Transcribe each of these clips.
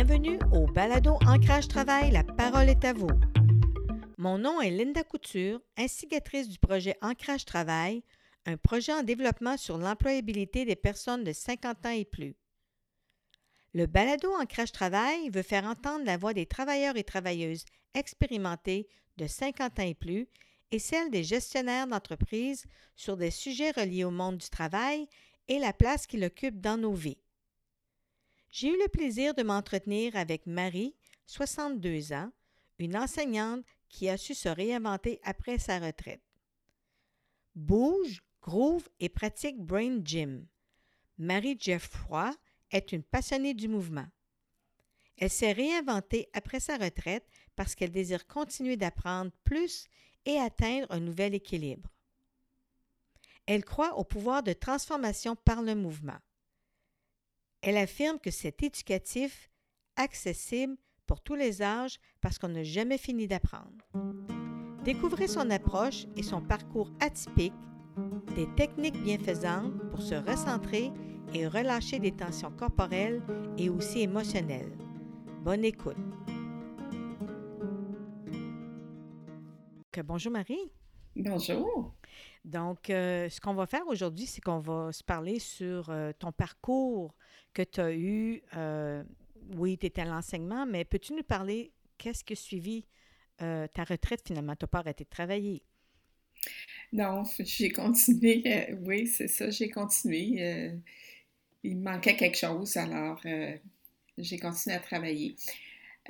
Bienvenue au Balado Ancrage Travail, la parole est à vous. Mon nom est Linda Couture, instigatrice du projet Ancrage Travail, un projet en développement sur l'employabilité des personnes de 50 ans et plus. Le balado Ancrage Travail veut faire entendre la voix des travailleurs et travailleuses expérimentés de 50 ans et plus et celle des gestionnaires d'entreprise sur des sujets reliés au monde du travail et la place qu'il occupe dans nos vies. J'ai eu le plaisir de m'entretenir avec Marie, 62 ans, une enseignante qui a su se réinventer après sa retraite. Bouge, groove et pratique Brain Gym. Marie Geoffroy est une passionnée du mouvement. Elle s'est réinventée après sa retraite parce qu'elle désire continuer d'apprendre plus et atteindre un nouvel équilibre. Elle croit au pouvoir de transformation par le mouvement. Elle affirme que c'est éducatif, accessible pour tous les âges parce qu'on n'a jamais fini d'apprendre. Découvrez son approche et son parcours atypique, des techniques bienfaisantes pour se recentrer et relâcher des tensions corporelles et aussi émotionnelles. Bonne écoute. bonjour Marie. Bonjour. Donc, euh, ce qu'on va faire aujourd'hui, c'est qu'on va se parler sur euh, ton parcours que tu as eu. Euh, oui, tu étais à l'enseignement, mais peux-tu nous parler qu'est-ce qui a suivi ta retraite finalement? Tu n'as pas arrêté de travailler. Non, j'ai continué. oui, c'est ça, j'ai continué. il me manquait quelque chose, alors j'ai continué à travailler.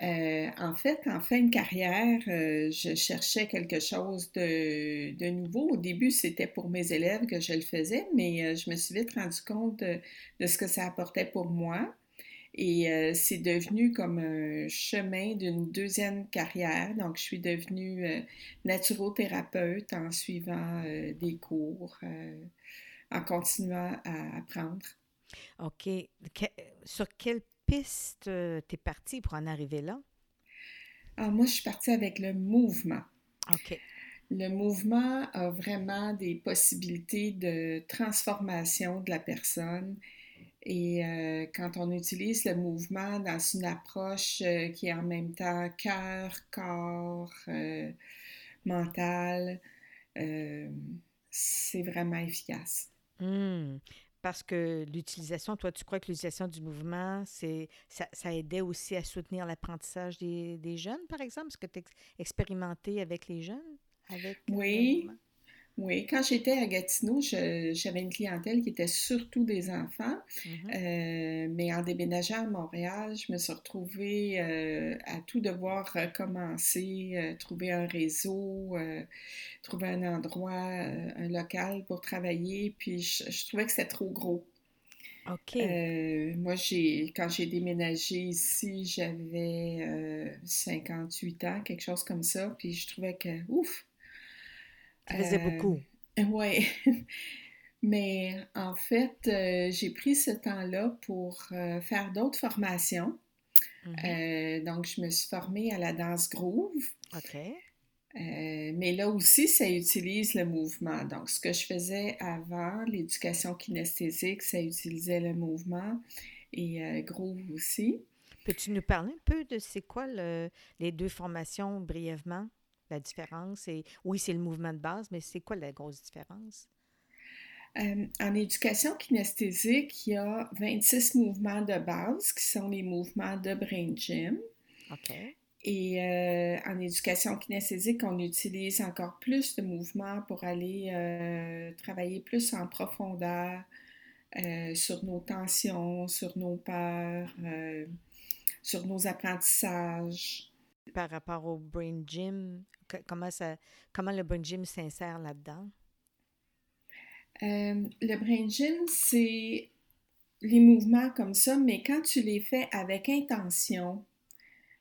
Euh, en fait, en fin de carrière, euh, je cherchais quelque chose de, nouveau. Au début, c'était pour mes élèves que je le faisais, mais euh, je me suis vite rendu compte de, ce que ça apportait pour moi. Et c'est devenu comme un chemin d'une deuxième carrière. Donc, je suis devenue naturothérapeute en suivant des cours, en continuant à apprendre. OK. sur quel piste euh, tu es partie pour en arriver là? Ah, moi, je suis partie avec le mouvement. OK. Le mouvement a vraiment des possibilités de transformation de la personne. Et euh, quand on utilise le mouvement dans une approche euh, qui est en même temps cœur, corps, mental, c'est vraiment efficace. Mmh parce que l'utilisation, toi, tu crois que l'utilisation du mouvement, c'est ça, ça, aidait aussi à soutenir l'apprentissage des, des, jeunes, par exemple? Est-ce que tu as expérimenté avec les jeunes? Avec oui. Oui, quand j'étais à Gatineau, j'avais une clientèle qui était surtout des enfants, mm-hmm. euh, mais en déménageant à Montréal, je me suis retrouvée euh, à tout devoir recommencer, euh, trouver un réseau, trouver un endroit, un local pour travailler, puis je, trouvais que c'était trop gros. OK. moi, j'ai, quand j'ai déménagé ici, j'avais 58 ans, quelque chose comme ça, puis je trouvais que, ouf, ça faisait beaucoup. Euh, oui. Mais en fait, euh, j'ai pris ce temps-là pour euh, faire d'autres formations. Mm-hmm. donc, je me suis formée à la danse groove. OK. mais là aussi, ça utilise le mouvement. Donc, ce que je faisais avant, l'éducation kinesthésique, ça utilisait le mouvement et groove aussi. Peux-tu nous parler un peu de c'est quoi les deux formations brièvement? La différence? Et, oui, c'est le mouvement de base, mais c'est quoi la grosse différence? Euh, en éducation kinesthésique, il y a 26 mouvements de base qui sont les mouvements de Brain Gym. OK. Et euh, en éducation kinesthésique, on utilise encore plus de mouvements pour aller euh, travailler plus en profondeur sur nos tensions, sur nos peurs, sur nos apprentissages. Par rapport au Brain Gym, comment, ça, comment le brain gym s'insère là-dedans? Euh, le brain gym, c'est les mouvements comme ça, mais quand tu les fais avec intention,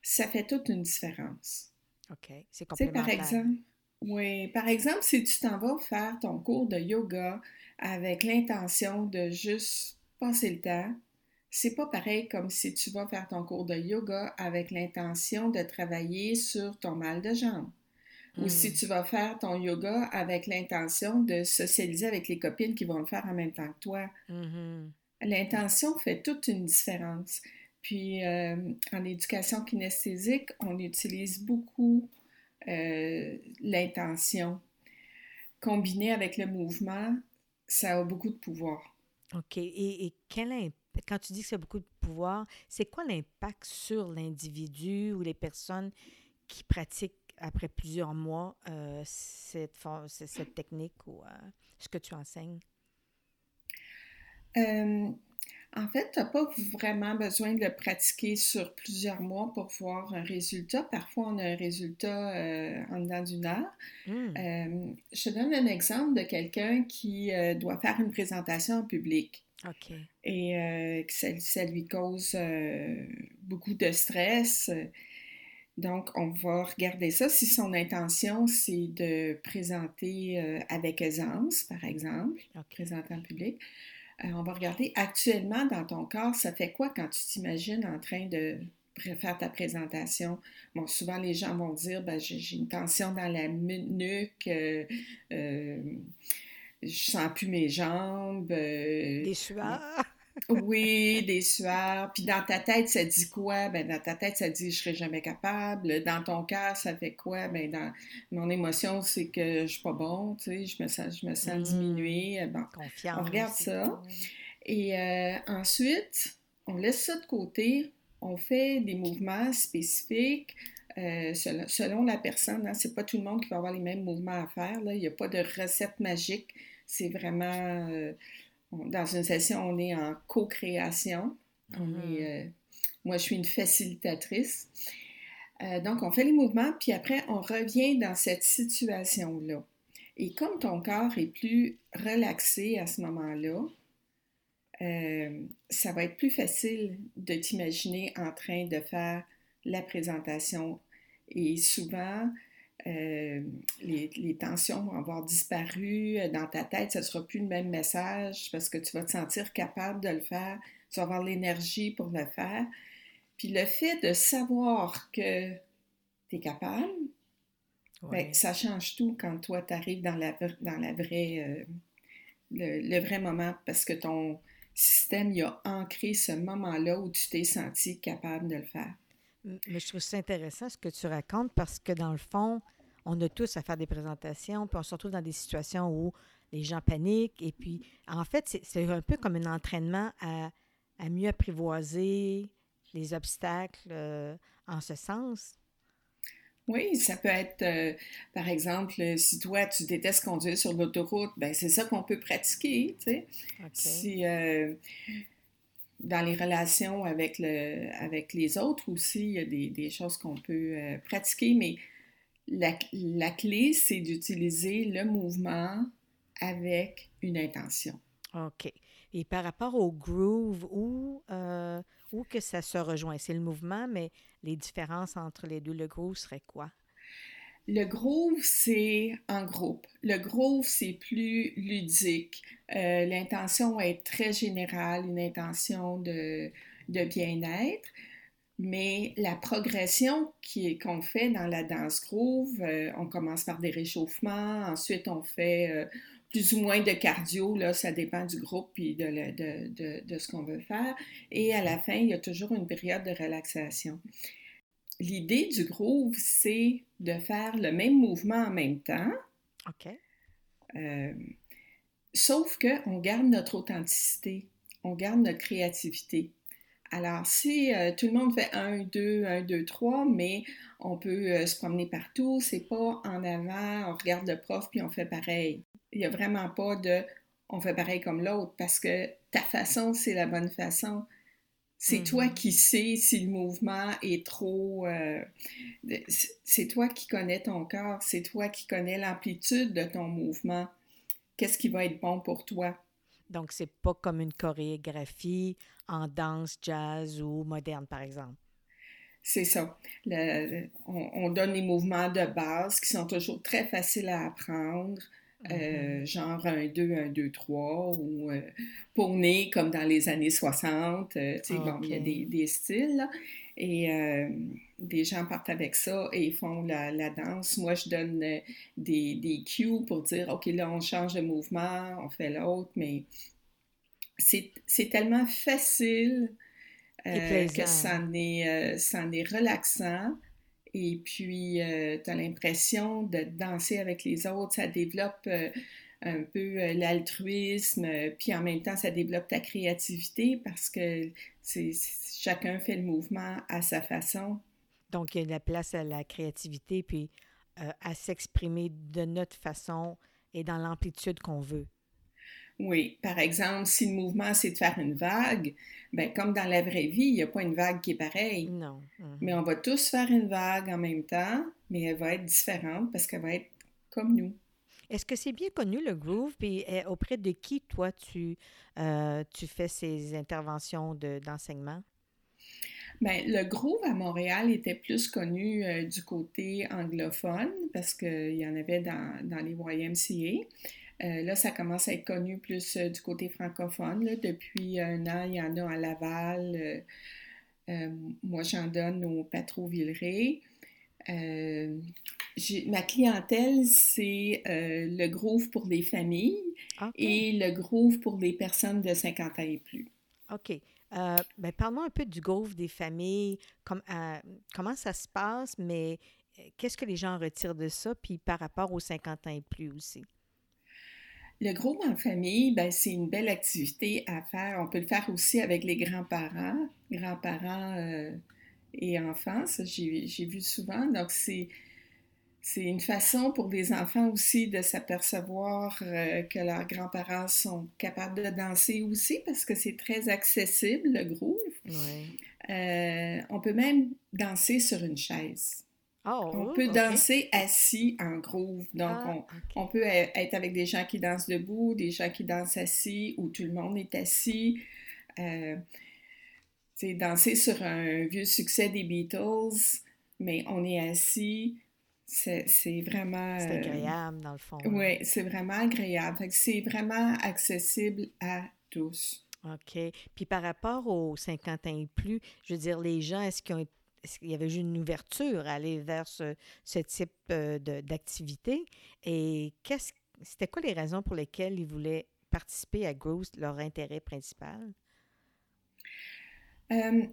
ça fait toute une différence. OK, c'est complémentaire. par exemple, oui, par exemple, si tu t'en vas faire ton cours de yoga avec l'intention de juste passer le temps, c'est pas pareil comme si tu vas faire ton cours de yoga avec l'intention de travailler sur ton mal de jambe. Ou si hmm. tu vas faire ton yoga avec l'intention de socialiser avec les copines qui vont le faire en même temps que toi. Mm-hmm. L'intention fait toute une différence. Puis en éducation kinesthésique, on utilise beaucoup l'intention. Combinée avec le mouvement, ça a beaucoup de pouvoir. OK. Et, et quel quand tu dis que ça a beaucoup de pouvoir, c'est quoi l'impact sur l'individu ou les personnes qui pratiquent après plusieurs mois euh, cette, cette technique ou euh, ce que tu enseignes? Euh, en fait, tu n'as pas vraiment besoin de le pratiquer sur plusieurs mois pour voir un résultat. Parfois, on a un résultat en dedans d'une heure. Hmm. je te donne un exemple de quelqu'un qui doit faire une présentation en public. Et que ça, ça, lui cause beaucoup de stress. Donc, on va regarder ça. Si son intention, c'est de présenter euh, avec aisance, par exemple, présenter en public, euh, on va regarder actuellement dans ton corps, ça fait quoi quand tu t'imagines en train de faire ta présentation? Bon, souvent les gens vont dire, ben, j'ai une tension dans la nuque, euh, je sens plus mes jambes. Des sueurs oui, des sueurs. Puis dans ta tête, ça dit quoi? Ben, dans ta tête, ça dit je serai jamais capable. Dans ton cœur, ça fait quoi? Ben, dans mon émotion, c'est que je suis pas bon, tu sais, je me sens, je me sens mmh. diminuée. Bon, Confiance. On regarde ça. Et euh, ensuite, on laisse ça de côté. On fait des mouvements spécifiques. Euh, selon, la personne, hein, c'est pas tout le monde qui va avoir les mêmes mouvements à faire. Là. Il n'y a pas de recette magique. C'est vraiment euh, dans une session, on est en co-création. Mm-hmm. Euh, moi, je suis une facilitatrice. Euh, donc, on fait les mouvements, puis après, on revient dans cette situation-là. Et comme ton corps est plus relaxé à ce moment-là, euh, ça va être plus facile de t'imaginer en train de faire la présentation. Et souvent, euh, les, tensions vont avoir disparu euh, dans ta tête, ce ne sera plus le même message parce que tu vas te sentir capable de le faire, tu vas avoir l'énergie pour le faire. Puis le fait de savoir que tu es capable, ben, ça change tout quand toi, tu arrives dans, la, dans la vraie, euh, le, vrai moment parce que ton système il a ancré ce moment-là où tu t'es senti capable de le faire. Mais je trouve ça intéressant ce que tu racontes parce que dans le fond, on a tous à faire des présentations, puis on se retrouve dans des situations où les gens paniquent. Et puis, en fait, c'est un peu comme un entraînement à, mieux apprivoiser les obstacles euh, en ce sens. Oui, ça peut être, euh, par exemple, si toi, tu détestes conduire sur l'autoroute, ben c'est ça qu'on peut pratiquer, tu sais. Si, euh, dans les relations avec, le, avec les autres aussi, il y a des, choses qu'on peut pratiquer, mais la, clé, c'est d'utiliser le mouvement avec une intention. OK. Et par rapport au groove, où, euh, où que ça se rejoint? C'est le mouvement, mais les différences entre les deux, le groove serait quoi? Le groove, c'est en groupe. Le groove, c'est plus ludique. Euh, l'intention est très générale, une intention de, bien-être. Mais la progression qu'on fait dans la danse groove, euh, on commence par des réchauffements, ensuite on fait euh, plus ou moins de cardio, là, ça dépend du groupe et de, ce qu'on veut faire. Et à la fin, il y a toujours une période de relaxation. L'idée du groove, c'est de faire le même mouvement en même temps. OK. Euh, sauf qu'on garde notre authenticité, on garde notre créativité. Alors, si euh, tout le monde fait un, deux, un, deux, trois, mais on peut euh, se promener partout, c'est pas en avant, on regarde le prof puis on fait pareil. Il n'y a vraiment pas de on fait pareil comme l'autre parce que ta façon, c'est la bonne façon. C'est toi mm-hmm. qui sais si le mouvement est trop. Euh, c'est toi qui connais ton corps, c'est toi qui connais l'amplitude de ton mouvement. Qu'est-ce qui va être bon pour toi? Donc, c'est pas comme une chorégraphie en danse, jazz ou moderne, par exemple. C'est ça. on, donne les mouvements de base qui sont toujours très faciles à apprendre. Euh, mm-hmm. genre un 2, un 2, 3, ou euh, pour nez comme dans les années 60. Euh, tu sais, bon, il y a des, des styles. Là. Et euh, des gens partent avec ça et font la, danse. Moi, je donne euh, des, des cues pour dire, OK, là, on change de mouvement, on fait l'autre, mais c'est tellement facile que ça en est, est relaxant. Et puis, tu as l'impression de danser avec les autres. Ça développe un peu l'altruisme, puis en même temps, ça développe ta créativité parce que c'est, chacun fait le mouvement à sa façon. Donc, il y a de la place à la créativité, puis à s'exprimer de notre façon et dans l'amplitude qu'on veut. Oui, par exemple, si le mouvement c'est de faire une vague, ben comme dans la vraie vie, il n'y a pas une vague qui est pareille. Non. Mm-hmm. Mais on va tous faire une vague en même temps, mais elle va être différente parce qu'elle va être comme nous. Est-ce que c'est bien connu le groove? Puis eh, auprès de qui, toi, tu, euh, tu fais ces interventions d'enseignement? Bien, le groove à Montréal était plus connu euh, du côté anglophone parce qu'il y en avait dans, dans les YMCA. Euh, là, ça commence à être connu plus euh, du côté francophone. Depuis un an, il y en a à Laval. Euh, moi, j'en donne au Patro Villeray. ma clientèle, c'est le groove pour les familles et le groove pour les personnes de 50 ans et plus. OK. ben, Parle-moi un peu du groove des familles, comment ça se passe, mais qu'est-ce que les gens retirent de ça, puis par rapport aux 50 ans et plus aussi? Le groupe en famille, ben, c'est une belle activité à faire. On peut le faire aussi avec les grands-parents, grands-parents euh, et enfants. Ça, j'ai vu souvent. Donc, c'est c'est une façon pour les enfants aussi de s'apercevoir euh, que leurs grands-parents sont capables de danser aussi parce que c'est très accessible, le groove. Euh, on peut même danser sur une chaise. Oh, on peut danser assis en groove. Donc, ah, on, peut e-, être avec des gens qui dansent debout, des gens qui dansent assis, ou tout le monde est assis. Euh, danser sur un vieux succès des Beatles, mais on est assis. C'est vraiment... C'est euh, agréable, dans le fond. Oui, c'est vraiment agréable. C'est vraiment accessible à tous. OK. Puis par rapport aux 50 ans et plus, je veux dire, les gens, est-ce qu'ils ont il y avait juste une ouverture à aller vers ce, type euh, d'activité? Et qu'est-ce, c'était quoi les raisons pour lesquelles ils voulaient participer à Growth, leur intérêt principal? Euh,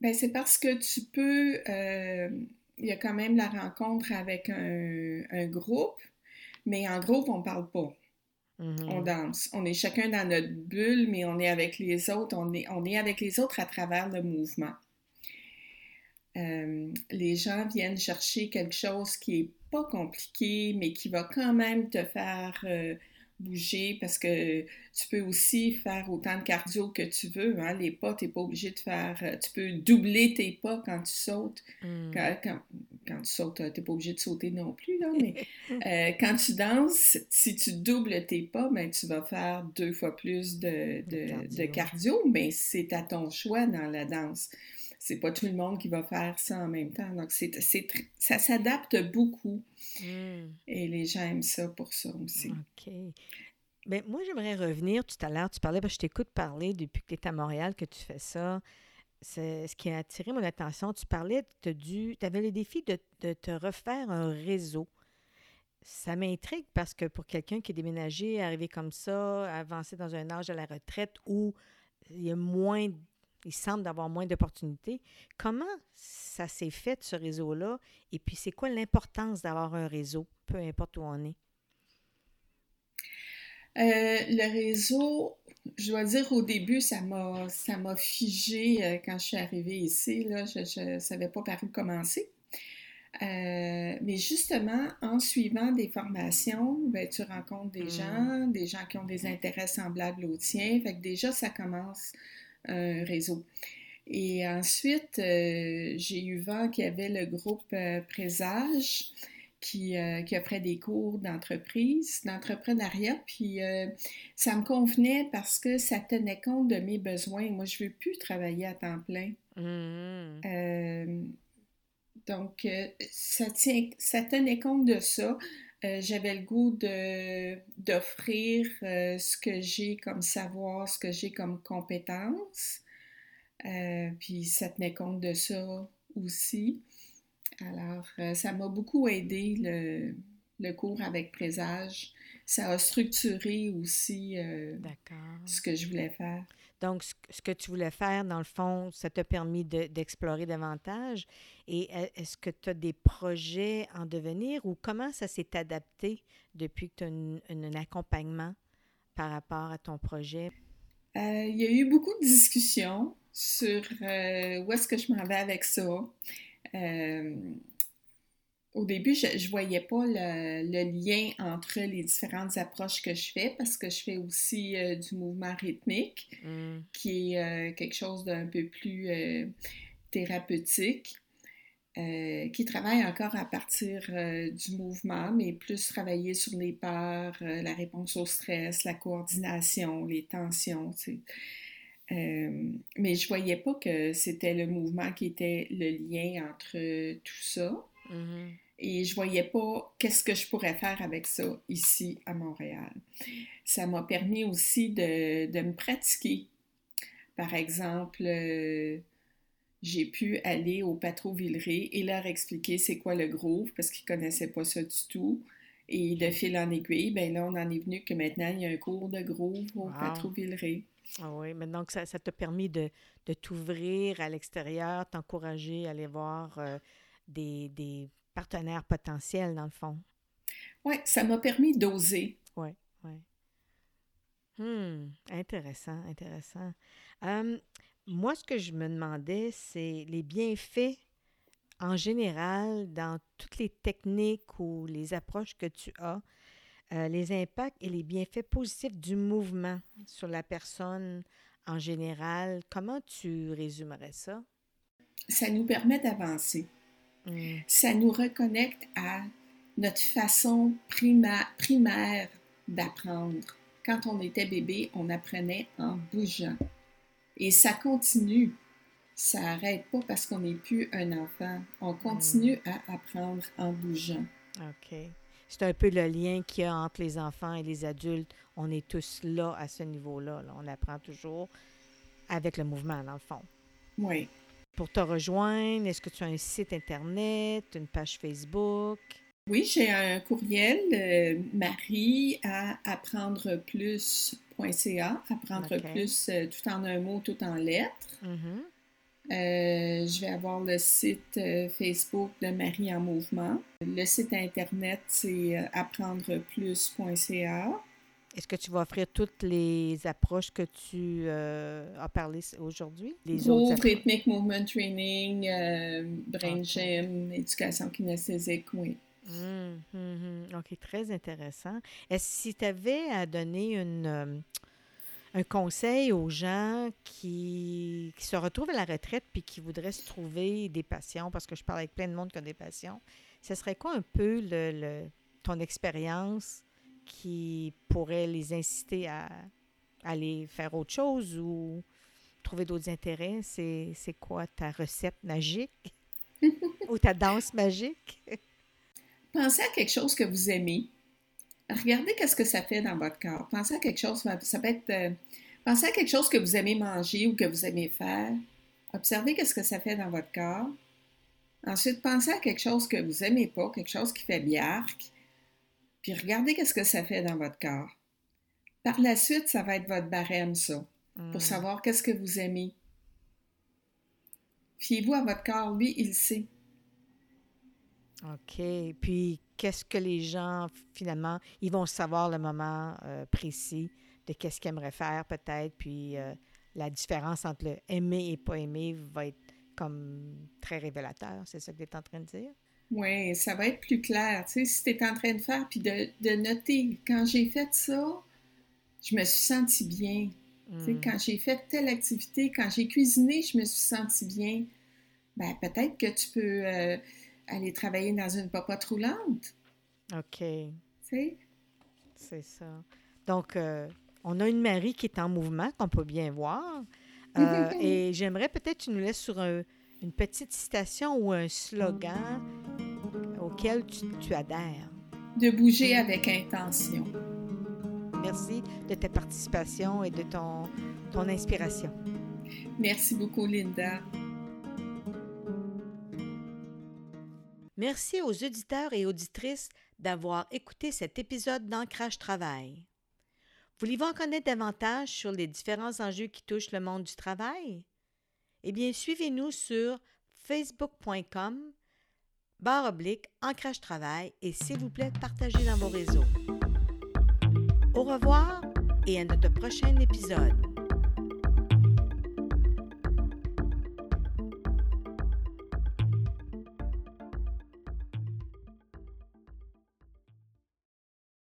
ben c'est parce que tu peux, euh, il y a quand même la rencontre avec un, groupe, mais en groupe, on ne parle pas. Mm-hmm. On danse. On est chacun dans notre bulle, mais on est avec les autres. On est, on est avec les autres à travers le mouvement. Euh, les gens viennent chercher quelque chose qui est pas compliqué, mais qui va quand même te faire euh, bouger parce que tu peux aussi faire autant de cardio que tu veux. Hein. Les pas, tu n'es pas obligé de faire. Euh, tu peux doubler tes pas quand tu sautes. Hmm. Quand, tu sautes, tu n'es pas obligé de sauter non plus, là, mais quand tu danses, si tu doubles tes pas, ben, tu vas faire deux fois plus de, de cardio, mais c'est à ton choix dans la danse c'est pas tout le monde qui va faire ça en même temps. Donc, c'est, ça s'adapte beaucoup. Hmm. Et les gens aiment ça pour ça aussi. OK. Bien, moi, j'aimerais revenir tout à l'heure. Tu parlais, parce que je t'écoute parler depuis que tu es à Montréal, que tu fais ça. C'est ce qui a attiré mon attention. Tu parlais, tu avais le défi de, de, te refaire un réseau. Ça m'intrigue parce que pour quelqu'un qui est déménagé, arrivé comme ça, avancé dans un âge à la retraite où il y a moins il semble d'avoir moins d'opportunités. Comment ça s'est fait, ce réseau-là? Et puis, c'est quoi l'importance d'avoir un réseau, peu importe où on est? Euh, le réseau, je dois dire au début, ça m'a, ça m'a figé euh, quand je suis arrivée ici. Là, je ne savais pas par où commencer. Euh, mais justement, en suivant des formations, ben, tu rencontres des mmh. gens, des gens qui ont des intérêts semblables aux tiens. Fait que déjà, ça commence un réseau. Et ensuite, euh, j'ai eu vent qu'il y avait le groupe euh, Présage qui, euh, qui, offrait des cours d'entreprise, d'entrepreneuriat. Puis ça me convenait parce que ça tenait compte de mes besoins. Moi, je ne veux plus travailler à temps plein. Mmh. donc, ça, tient, ça tenait compte de ça. J'avais le goût d'offrir ce que j'ai comme savoir, ce que j'ai comme compétences. Euh, puis ça tenait compte de ça aussi. Alors, euh, ça m'a beaucoup aidé le, le, cours avec Présage. Ça a structuré aussi euh, ce que je voulais faire. Donc, ce que tu voulais faire, dans le fond, ça t'a permis d'explorer davantage. Et e, est-ce que tu as des projets en devenir ou comment ça s'est adapté depuis que tu as un accompagnement par rapport à ton projet? Euh, il y a eu beaucoup de discussions sur euh, où est-ce que je m'en vais avec ça. Euh, au début, je ne voyais pas le, lien entre les différentes approches que je fais parce que je fais aussi du mouvement rythmique, mm. qui est quelque chose d'un peu plus thérapeutique. qui travaille encore à partir du mouvement, mais plus travailler sur les peurs, la réponse au stress, la coordination, les tensions. Euh, mais je voyais pas que c'était le mouvement qui était le lien entre tout ça. Mm-hmm. Et je voyais pas qu'est-ce que je pourrais faire avec ça ici à Montréal. Ça m'a permis aussi de, de, me pratiquer. Par exemple, euh, j'ai pu aller au Patro Villeray et leur expliquer c'est quoi le groove parce qu'ils connaissaient pas ça du tout. Et de fil en aiguille, ben là, on en est venu que maintenant, il y a un cours de groove au Patro Villeray. Ah oui, maintenant que ça, t'a permis de, t'ouvrir à l'extérieur, t'encourager à aller voir euh, des, partenaires potentiels, dans le fond. Oui, ça m'a permis d'oser. Oui, oui. Hum, intéressant, intéressant. Hum, moi, ce que je me demandais, c'est les bienfaits en général dans toutes les techniques ou les approches que tu as euh, les impacts et les bienfaits positifs du mouvement sur la personne en général. Comment tu résumerais ça? Ça nous permet d'avancer. Ça nous reconnecte à notre façon primaire d'apprendre. Quand on était bébé, on apprenait en bougeant. Et ça continue. Ça n'arrête pas parce qu'on n'est plus un enfant. On continue hmm. à apprendre en bougeant. OK c'est un peu le lien qu'il y a entre les enfants et les adultes. On est tous là à ce niveau-là. On apprend toujours avec le mouvement, dans le fond. Oui. Pour te rejoindre, est-ce que tu as un site Internet, une page Facebook? Oui, j'ai un courriel, euh, marie à apprendreplus.ca, apprendre plus euh, tout en un mot, tout en lettres. Mm-hmm. Euh, je vais avoir le site Facebook de Marie en Mouvement. Le site Internet, c'est euh, apprendreplus.ca. Est-ce que tu vas offrir toutes les approches que tu as parlé aujourd'hui? Les autres Rhythmic Movement Training, Brain Gym, Éducation kinesthésique, oui. Hum. OK, très intéressant. Est-ce si tu avais à donner une un conseil aux gens qui, se retrouvent à la retraite puis qui voudraient se trouver des passions, parce que je parle avec plein de monde qui a des passions, ce serait quoi un peu le, ton expérience qui pourrait les inciter à, aller faire autre chose ou trouver d'autres intérêts? C'est, c'est quoi ta recette magique? Ou ta danse magique? Pensez à quelque chose que vous aimez regardez qu'est-ce que ça fait dans votre corps. Pensez à quelque chose, ça peut être, euh, pensez à quelque chose que vous aimez manger ou que vous aimez faire. Observez qu'est-ce que ça fait dans votre corps. Ensuite, pensez à quelque chose que vous aimez pas, quelque chose qui fait biarque. Puis regardez qu'est-ce que ça fait dans votre corps. Par la suite, ça va être votre barème, ça, pour hmm. savoir qu'est-ce que vous aimez. Fiez-vous à votre corps, lui, il sait. OK. Puis, qu'est-ce que les gens, finalement, ils vont savoir le moment euh, précis de qu'est-ce qu'ils aimeraient faire, peut-être. Puis, euh, la différence entre le aimer et pas aimer va être comme très révélateur. C'est ça que tu es en train de dire? Oui, ça va être plus clair. Tu sais, si tu es en train de faire, puis de, de noter, quand j'ai fait ça, je me suis sentie bien. Tu sais, hmm. quand j'ai fait telle activité, quand j'ai cuisiné, je me suis sentie bien. Ben, peut-être que tu peux. Euh, aller travailler dans une popote roulante. OK. C'est ça. Donc, euh, on a une Marie qui est en mouvement, qu'on peut bien voir. Euh, et j'aimerais peut-être que tu nous laisses sur une petite citation ou un slogan auquel tu, adhères. De bouger avec intention. Merci de ta participation et de ton, ton inspiration. Merci beaucoup, Linda. Merci aux auditeurs et auditrices d'avoir écouté cet épisode d'Ancrage Travail. Voulez-vous en connaître davantage sur les différents enjeux qui touchent le monde du travail? Eh bien, suivez-nous sur facebook.com barre oblique ancrage travail et s'il vous plaît, partagez dans vos réseaux. Au revoir et à notre prochain épisode.